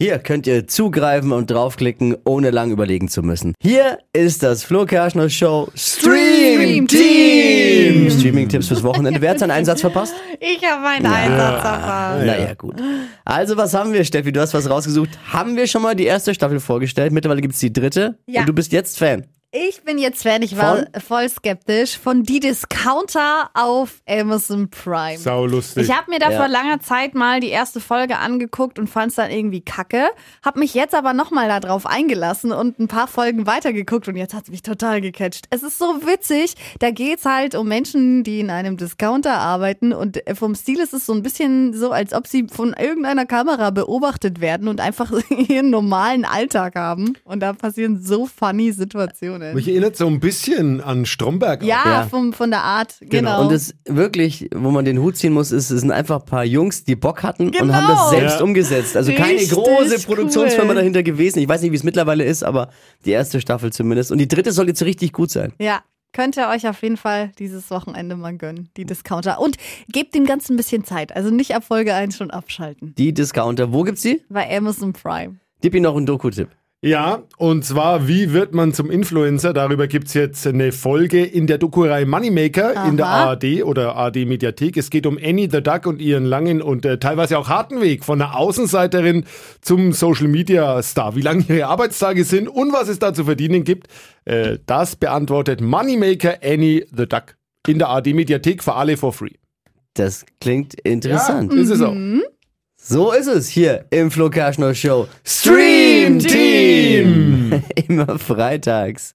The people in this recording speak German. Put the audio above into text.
Hier könnt ihr zugreifen und draufklicken, ohne lang überlegen zu müssen. Hier ist das Flo Kerschner Show Stream Team. Streaming-Tipps fürs Wochenende. Wer hat seinen Einsatz verpasst? Ich habe meinen Einsatz verpasst. Naja, gut. Also, was haben wir, Steffi? Du hast was rausgesucht. Haben wir schon mal die erste Staffel vorgestellt? Mittlerweile gibt's die dritte. Ja. Und du bist jetzt Fan. Ich bin jetzt Fan, ich war voll skeptisch von Die Discounter auf Amazon Prime. Sau lustig. Ich habe mir da Ja. vor langer Zeit mal die erste Folge angeguckt und fand es dann irgendwie kacke. Habe mich jetzt aber nochmal da drauf eingelassen und ein paar Folgen weitergeguckt und jetzt hat es mich total gecatcht. Es ist so witzig. Da geht's halt um Menschen, die in einem Discounter arbeiten und vom Stil ist es so ein bisschen so, als ob sie von irgendeiner Kamera beobachtet werden und einfach ihren normalen Alltag haben. Und da passieren so funny Situationen. Mich erinnert so ein bisschen an Stromberg. Ja, Ja. Vom, von der Art, genau. Und es wirklich, wo man den Hut ziehen muss, ist, es sind einfach ein paar Jungs, die Bock hatten und Genau. haben das selbst Ja. umgesetzt. Also keine Richtig große Produktionsfirma cool. dahinter gewesen. Ich weiß nicht, wie es mittlerweile ist, aber die erste Staffel zumindest. Und die dritte soll jetzt richtig gut sein. Ja, könnt ihr euch auf jeden Fall dieses Wochenende mal gönnen, die Discounter. Und gebt dem Ganzen ein bisschen Zeit. Also nicht ab Folge 1 schon abschalten. Die Discounter. Wo gibt's die? Bei Amazon Prime. Gib ihm noch einen Doku-Tipp. Ja, und zwar, wie wird man zum Influencer? Darüber gibt's jetzt eine Folge in der Doku-Reihe Moneymaker in der Aha. ARD oder ARD-Mediathek. Es geht um Annie the Duck und ihren langen und äh, teilweise auch harten Weg von der Außenseiterin zum Social-Media-Star. Wie lang ihre Arbeitstage sind und was es da zu verdienen gibt, äh, das beantwortet Moneymaker Annie the Duck in der ARD-Mediathek für alle for free. Das klingt interessant. Ja, ist es auch. So ist es hier im Flo Kerschner Show. Stream Team! Immer freitags.